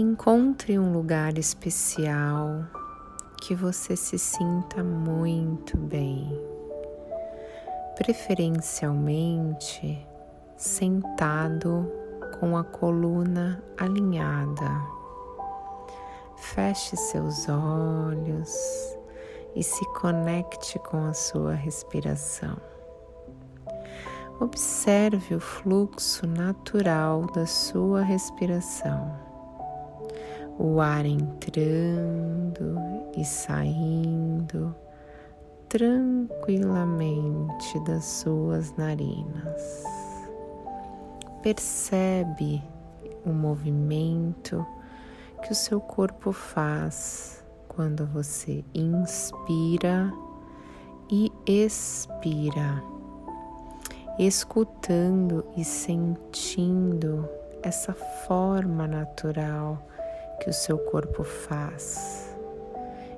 Encontre um lugar especial que você se sinta muito bem, preferencialmente sentado com a coluna alinhada. Feche seus olhos e se conecte com a sua respiração. Observe o fluxo natural da sua respiração, o ar entrando e saindo tranquilamente das suas narinas. Percebe o movimento que o seu corpo faz quando você inspira e expira, escutando e sentindo essa forma natural que o seu corpo faz.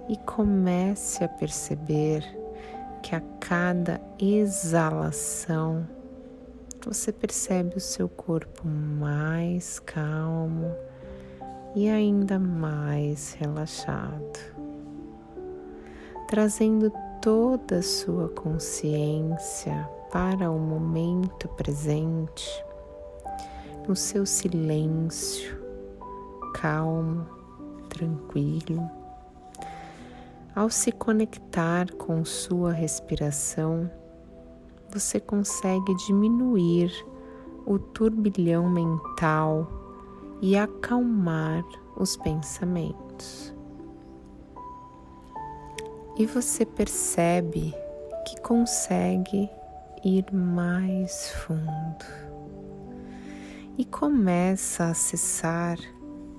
E comece a perceber que a cada exalação você percebe o seu corpo mais calmo e ainda mais relaxado, trazendo toda a sua consciência para o momento presente, no seu silêncio, calmo, tranquilo. Ao se conectar com sua respiração, você consegue diminuir o turbilhão mental e acalmar os pensamentos. E você percebe que consegue ir mais fundo e começa a acessar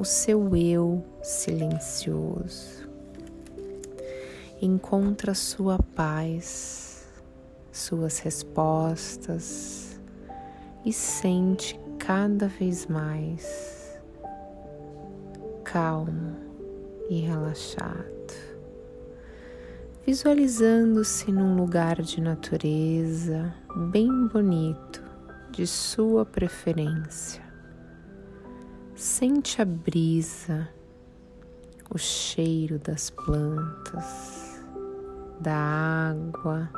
o seu eu silencioso. Encontra sua paz, suas respostas e sente cada vez mais calmo e relaxado, visualizando-se num lugar de natureza bem bonito, de sua preferência. Sente a brisa, o cheiro das plantas, da água,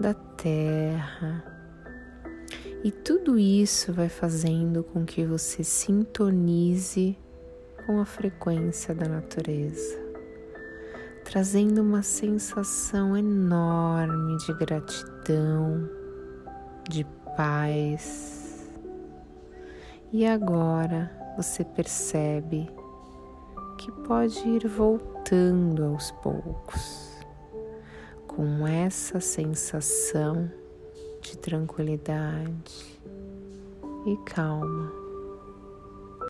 da terra. E tudo isso vai fazendo com que você sintonize com a frequência da natureza, trazendo uma sensação enorme de gratidão, de paz. E agora você percebe que pode ir voltando aos poucos com essa sensação de tranquilidade e calma.